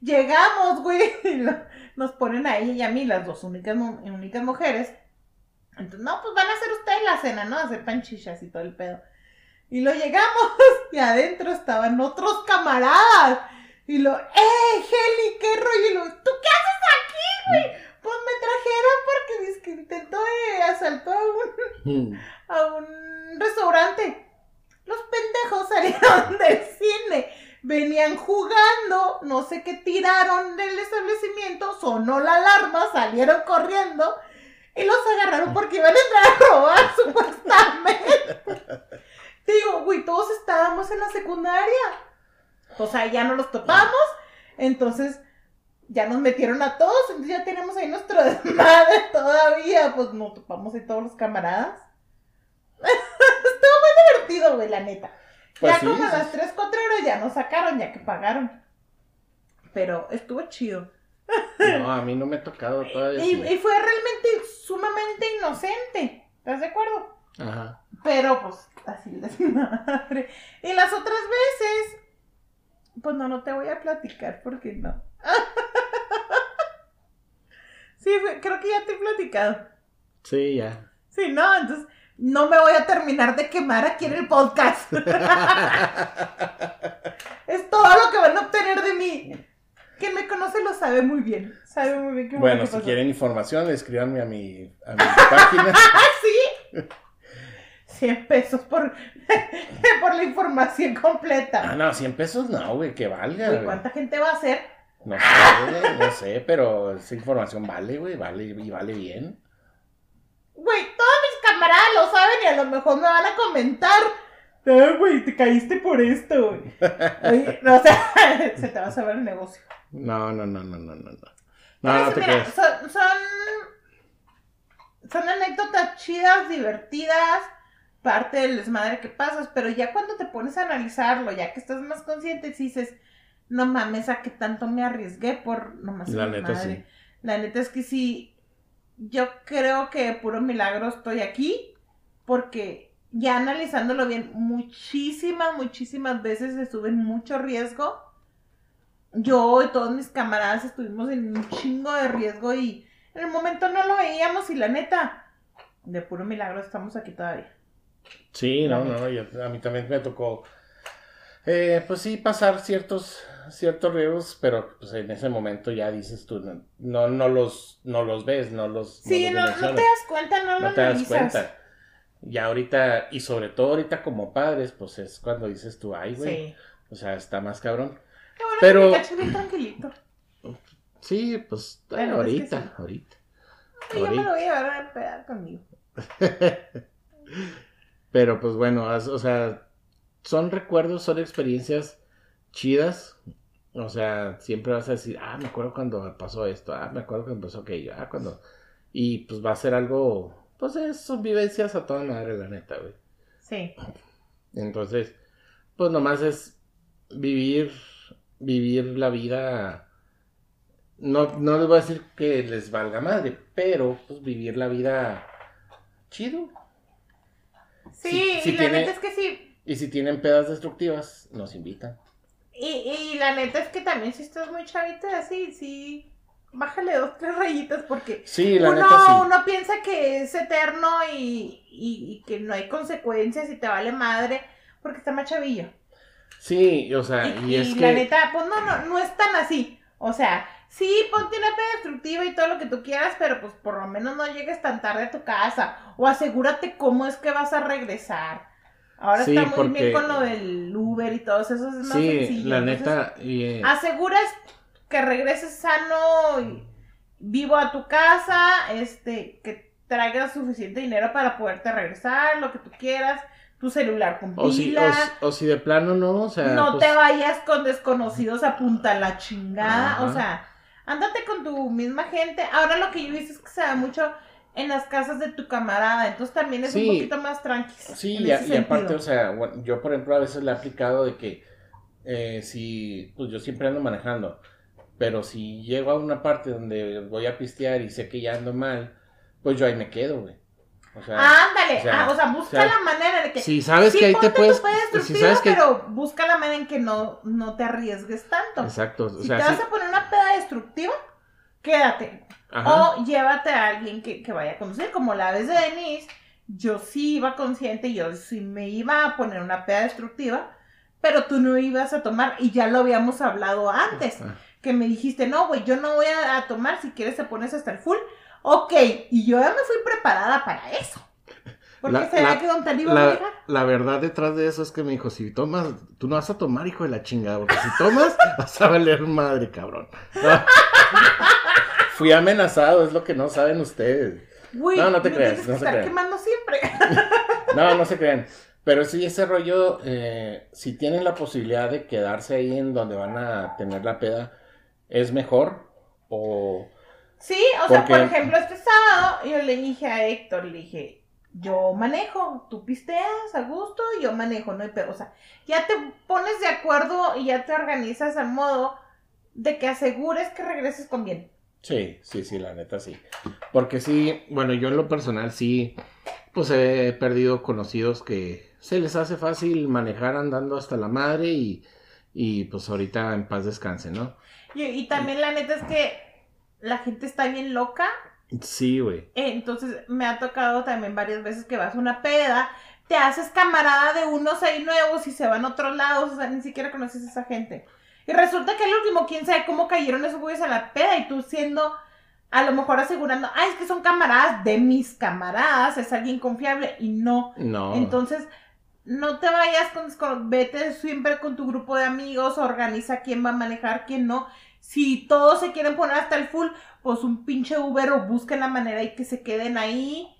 A: Llegamos, güey. (laughs) nos ponen a ella y a mí, las dos únicas mujeres. Entonces, no, pues van a hacer ustedes la cena, ¿no? Hacer panchichas y todo el pedo. Y lo llegamos (laughs) y adentro estaban otros camaradas. Y lo, ¡eh, Heli, qué rollo! Y lo, ¿tú qué haces aquí, güey? Pues me trajeron porque dice que intentó eh, asaltó a un,
B: Mm.
A: a un restaurante. Los pendejos salieron (laughs) del cine. Venían jugando, no sé qué tiraron del establecimiento, sonó la alarma, salieron corriendo y los agarraron porque iban a entrar a robar, (laughs) supuestamente. Te digo, güey, todos estábamos en la secundaria. O sea, ya no los topamos, entonces ya nos metieron a todos, entonces ya tenemos ahí nuestro (laughs) desmadre todavía, pues nos topamos ahí todos los camaradas. (laughs) Estuvo muy divertido, güey, la neta.
B: Pues
A: ya
B: sí,
A: como a las 3, 4 horas ya nos sacaron, ya que pagaron. Pero estuvo chido.
B: No, (laughs) a mí no me ha tocado todavía.
A: Y, y fue realmente sumamente inocente. ¿Estás de acuerdo?
B: Ajá.
A: Pero pues así les madre. Y las otras veces, pues no, no te voy a platicar porque no. (laughs) Sí, creo que ya te he platicado.
B: Sí, ya.
A: Sí, no, entonces no me voy a terminar de quemar aquí en el podcast. (laughs) es todo lo que van a obtener de mí. Quien me conoce lo sabe muy bien. Sabe muy bien lo
B: Bueno,
A: que
B: si quieren información, escríbanme a mi, a mi (laughs) página.
A: ¿Ah, sí? 100 pesos por, por la información
B: Ah,
A: completa.
B: no, 100 pesos no, güey, que valga.
A: Güey. ¿Cuánta gente va a ser?
B: No sé, güey, no sé, pero esa información vale, güey, vale y vale bien.
A: Güey, todos mis camaradas lo saben y a lo mejor me van a comentar. Ah, güey, te caíste por esto, güey. Oye, no, (laughs) o sea, se te va a saber el negocio.
B: No, no, no, no, no, no. No, no, no te
A: mira, son, son, son anécdotas chidas, divertidas, parte del desmadre que pasas, pero ya cuando te pones a analizarlo, ya que estás más consciente, dices, no mames, a qué tanto me arriesgué por nomás
B: La neta,
A: desmadre?".
B: sí.
A: La neta es que sí, yo creo que puro milagro estoy aquí, porque ya analizándolo bien, muchísimas, muchísimas veces estuve en mucho riesgo. Yo y todos mis camaradas estuvimos en un chingo de riesgo y en el momento no lo veíamos y la neta, de puro milagro estamos aquí todavía.
B: Sí, no, no, yo- a mí también me tocó, eh, pues sí, pasar ciertos, ciertos riesgos, pero pues en ese momento ya dices tú, no, no, no los, no los ves, no los,
A: Sí,
B: no los
A: no te das cuenta, no, lo
B: no te das
A: analizas.
B: cuenta. Ya ahorita, y sobre todo ahorita como padres, pues es cuando dices tú, ay, güey,
A: Sí.
B: o sea, está más cabrón.
A: Qué bueno
B: Pero-
A: que me caché bien tranquilito.
B: Sí, pues
A: Bueno, es que
B: ahorita, ahorita.
A: Yo me lo voy a llevar a pedar conmigo. (laughs)
B: Pero pues bueno, o sea, son recuerdos, son experiencias chidas. O sea, siempre vas a decir, ah, me acuerdo cuando pasó esto, ah, me acuerdo cuando pasó aquello, ah, cuando... Y pues va a ser algo, pues es- son vivencias a toda madre, la neta, güey.
A: Sí.
B: Entonces, pues nomás es vivir, vivir la vida. No, no les voy a decir que les valga madre, pero pues vivir la vida chido.
A: Sí, y la
B: tiene-
A: neta es que sí.
B: Y si tienen pedas destructivas, nos invitan.
A: Y, y la neta es que también si estás muy chavita así, sí, bájale dos, tres rayitas porque
B: Sí, la
A: uno,
B: neta sí.
A: uno piensa que es eterno y, y- y que no hay consecuencias y te vale madre porque está más chavillo.
B: Sí, o sea,
A: y
B: y, es
A: y
B: que...
A: la neta, pues no, no, no es tan así. O sea, sí, ponte una peda destructiva y todo lo que tú quieras, pero pues por lo menos no llegues tan tarde a tu casa. O asegúrate cómo es que vas a regresar. Ahora
B: Sí,
A: está muy
B: porque-
A: bien con lo del Uber y todo eso, eso es más
B: Sí,
A: sencillo.
B: la
A: Entonces,
B: neta... y, eh,
A: aseguras que regreses sano y vivo a tu casa, este, que traigas suficiente dinero para poderte regresar, lo que tú quieras, tu celular con
B: o, si, o,
A: pilas.
B: si- o si de plano no, o sea...
A: no
B: pues,
A: te vayas con desconocidos a punta la chingada,
B: Ajá.
A: o sea, ándate con tu misma gente. Ahora lo que yo he visto es que se da mucho en las casas de tu camarada, entonces también es
B: Sí.
A: un poquito más tranqui.
B: Sí, y, a- y aparte, o sea, bueno, yo por ejemplo a veces le he aplicado de que eh, si, pues yo siempre ando manejando, pero si llego a una parte donde voy a pistear y sé que ya ando mal, pues yo ahí me quedo, güey. O sea,
A: Ándale,
B: o sea,
A: ah, o sea, busca
B: o sea,
A: la manera de que
B: si sabes
A: sí,
B: que ahí te puedes, si sabes que,
A: pero busca la manera en que no, no te arriesgues tanto.
B: exacto,
A: si te
B: sí,
A: vas a poner una peda destructiva, quédate.
B: Ajá,
A: O llévate a alguien que, que vaya a conducir, como la vez de Denise, yo sí iba consciente, yo sí me iba a poner una peda destructiva, pero tú no ibas a tomar, y ya lo habíamos hablado antes, que me dijiste, no, güey, yo no voy a, a tomar, si quieres te pones hasta el full. Ok, y yo ya me fui preparada para eso. (laughs) Porque
B: La-
A: sabía
B: la-
A: que Don Tali iba a
B: La,
A: manejar.
B: la verdad detrás de eso es que me dijo, si tomas, tú no vas a tomar, hijo de la chingada, porque si tomas, (laughs) vas a valer madre, cabrón. (laughs) Fui amenazado, es lo que no saben ustedes. No, no te creas, no se crean.
A: quemando siempre. (laughs)
B: No, no se crean. Pero sí, ese rollo, eh, si tienen la posibilidad de quedarse ahí en donde van a tener la peda, ¿es mejor? O...
A: Sí, o sea,
B: Porque-
A: por ejemplo, este sábado yo le dije a Héctor, le dije, yo manejo, tú pisteas a gusto, yo manejo, no hay pedo. O sea, ya te pones de acuerdo y ya te organizas al modo de que asegures que regreses con bien.
B: Sí, sí, sí, la neta sí. Porque sí, bueno, yo en lo personal sí, pues he perdido conocidos que se les hace fácil manejar andando hasta la madre y, y pues ahorita en paz descansen, ¿no?
A: Y, y también la neta es que la gente está bien loca,
B: Sí, güey.
A: entonces me ha tocado también varias veces que vas a una peda, te haces camarada de unos ahí nuevos y se van a otros lados, o sea, ni siquiera conoces a esa gente. Y resulta que el último, quién sabe cómo cayeron esos güeyes a la peda y tú siendo, a lo mejor asegurando, ay, es que son camaradas de mis camaradas, es alguien confiable y no.
B: No.
A: Entonces, no te vayas con, con- vete siempre con tu grupo de amigos, organiza quién va a manejar, quién no. Si todos se quieren poner hasta el full, pues un pinche Uber o busquen la manera y que se queden ahí.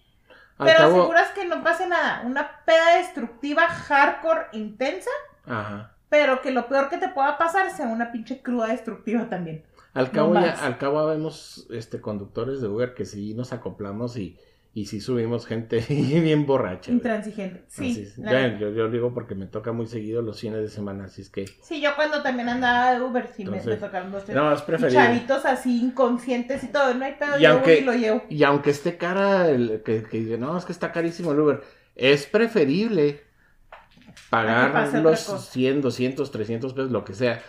B: Al
A: Pero
B: cabo-
A: aseguras que no pase nada. Una peda destructiva, hardcore, intensa,
B: Ajá.
A: Pero que lo peor que te pueda pasar sea una pinche cruda destructiva también.
B: Al cabo,
A: No
B: ya, al cabo vemos este conductores de Uber que sí nos acoplamos y, y sí subimos gente (laughs) bien borracha.
A: Intransigente. Sí. Neta.
B: yo, yo digo porque me toca muy seguido los fines de semana, así es que
A: Sí, yo cuando también andaba de Uber, sí me- tocaron tres
B: no, es preferible.
A: chavitos así inconscientes y todo. No hay pedo,
B: Y
A: yo
B: aunque-
A: voy y lo llevo.
B: Y aunque esté cara, el, que, que dice, no, es que está carísimo el Uber, es preferible pagar los
A: cosa.
B: 100, 200, 300 pesos, lo que sea,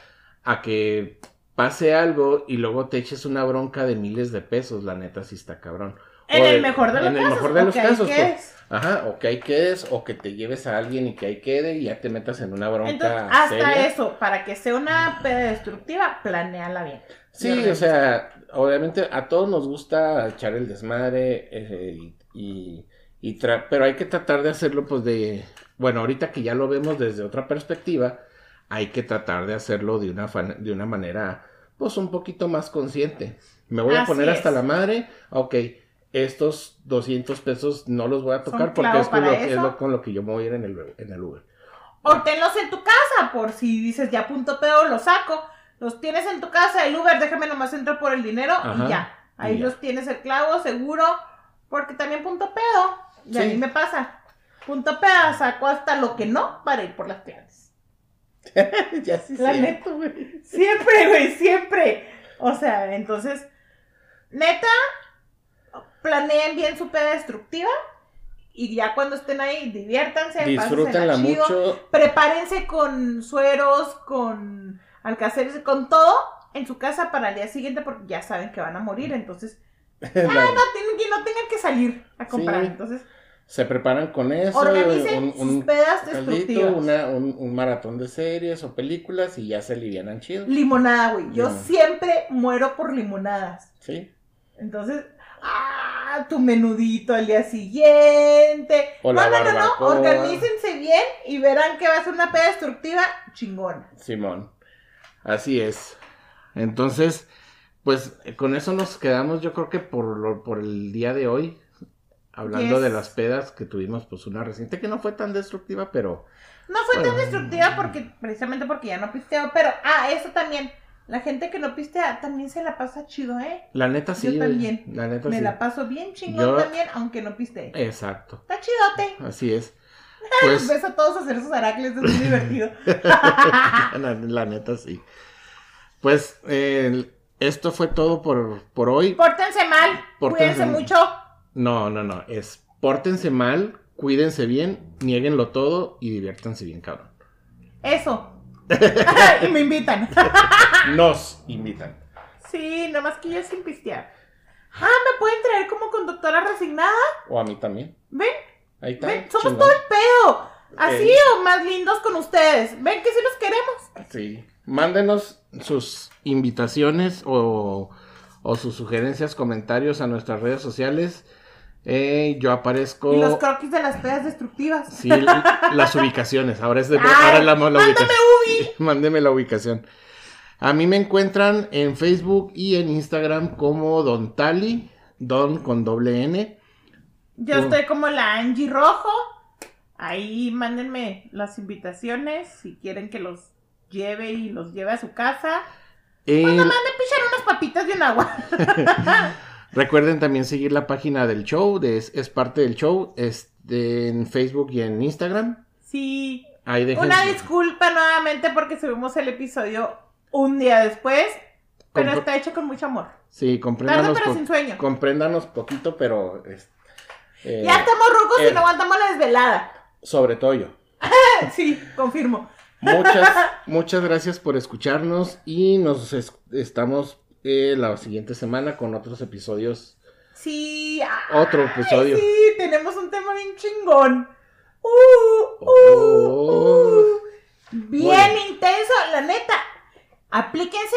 B: a que pase algo y luego te eches una bronca de miles de pesos, la neta sí está cabrón.
A: En
B: O
A: el mejor de los
B: en el
A: casos.
B: mejor de los casos, pues. Ajá, o que ahí quedes, o que te lleves a alguien y que ahí quede y ya te metas en una bronca
A: Entonces, hasta
B: seria.
A: eso, para que sea una peda destructiva, planeala bien.
B: Sí, o sea, obviamente a todos nos gusta echar el desmadre, eh, y, y- y tra- pero hay que tratar de hacerlo pues de, bueno, ahorita que ya lo vemos desde otra perspectiva, hay que tratar de hacerlo de una, de una manera pues un poquito más consciente. Me voy a poner hasta la madre, ok, estos 200 pesos no los voy a tocar porque es lo, es lo- con lo que yo me voy a ir en el, en el Uber.
A: O tenlos en tu casa, por si dices, ya punto pedo, los saco. Los tienes en tu casa, el Uber, déjame nomás entrar por el dinero
B: Ajá,
A: y ya. Ahí
B: y ya.
A: los tienes el clavo, seguro. Porque también punto pedo. Y a mí me pasa. Punto pedo, saco hasta lo que no para ir por las claves. (laughs)
B: ya sí,
A: La neta, güey. Siempre, güey, siempre. O sea, entonces, neta, planeen bien su peda destructiva. Y ya cuando estén ahí, diviértanse,
B: Disfrútenla
A: chido,
B: mucho.
A: Prepárense con sueros, con alcaceres, con todo en su casa para el día siguiente porque ya saben que van a morir. Entonces, (laughs)
B: La-
A: no, que, no tengan que salir a comprar.
B: Sí.
A: Entonces,
B: Se preparan con eso,
A: organicen
B: un,
A: sus
B: un
A: pedas destructivas.
B: una- un, un maratón de series o películas y ya se alivianan chido.
A: Limonada, güey. Yo siempre muero por limonadas.
B: ¿Sí?
A: Entonces, ah, tu menudito al día siguiente.
B: O
A: no, no, no, no, organícense bien y verán que va a ser una peda destructiva chingona.
B: Simón. Así es. Entonces, pues con eso nos quedamos, yo creo que por, lo- por el día de hoy. Hablando
A: Yes.
B: de las pedas que tuvimos, pues una reciente que no fue tan destructiva, pero
A: No fue tan destructiva porque, precisamente porque ya no pisteo, pero, ah, eso también. La gente que no pistea también se la pasa chido, ¿eh?
B: La neta sí.
A: Yo también.
B: La neta
A: Me
B: sí.
A: la paso bien chingón
B: Yo-
A: también, aunque no pistee.
B: Exacto.
A: Está chidote.
B: Así es. (laughs)
A: Pues... Ves a todos hacer sus aracles, es muy divertido. (laughs)
B: la, la neta sí. Pues, eh, esto fue todo por, por hoy.
A: Pórtense mal,
B: Pórtense
A: cuídense mucho.
B: No, no, no. Es pórtense mal, cuídense bien, nieguenlo todo y diviértanse bien, cabrón.
A: Eso. (laughs) (laughs) y me invitan. (laughs)
B: Nos invitan.
A: sí, nomás que yo sin pistear. Ah, ¿me pueden traer como conductora resignada?
B: O a mí también.
A: ¿Ven?
B: Ahí está.
A: ¿Ven? Somos
B: chingón.
A: todo el pedo. Así
B: Eh.
A: o más lindos con ustedes. ¿Ven que sí los queremos?
B: Sí. Mándenos sus invitaciones o, o sus sugerencias, comentarios a nuestras redes sociales. Eh, yo aparezco.
A: Y los croquis de las pedas destructivas.
B: Sí, las ubicaciones. Ahora es de
A: Ay,
B: ahora la, la
A: mándame
B: ubicación.
A: Ubi. (laughs)
B: Mándeme la ubicación. A mí me encuentran en Facebook y en Instagram como Don Tali, Don con doble N.
A: Yo
B: Tú.
A: estoy como la Angie Rojo. Ahí mándenme las invitaciones si quieren que los lleve y los lleve a su casa.
B: El-
A: Manden pichar unas papitas y un agua. (laughs)
B: recuerden también seguir la página del show, de, es, es parte del show, este, en Facebook y en Instagram.
A: Sí.
B: Ahí dejen
A: Una disculpa nuevamente porque subimos el episodio un día después. Pero está hecho con mucho amor.
B: Sí,
A: Tarde
B: compréndanos,
A: pero
B: po-
A: sin sueño.
B: compréndanos poquito, pero es- eh,
A: Ya estamos rucos
B: eh.
A: y no aguantamos la desvelada.
B: sobre todo yo. (laughs)
A: Sí, confirmo.
B: Muchas, (laughs) muchas gracias por escucharnos y nos es- estamos eh, la siguiente semana con otros episodios.
A: Sí. ay,
B: Otro episodio.
A: Sí, tenemos un tema bien chingón. Uh, uh,
B: Oh.
A: uh. Bien intenso, la neta. Aplíquense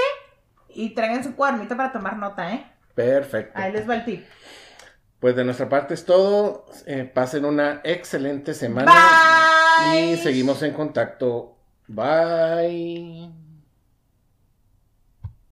A: y traigan su cuadernito para tomar nota, ¿eh?
B: Perfecto.
A: Ahí les va el tip.
B: Pues de nuestra parte es todo. Eh, pasen una excelente semana
A: Bye.
B: y seguimos en contacto. Bye.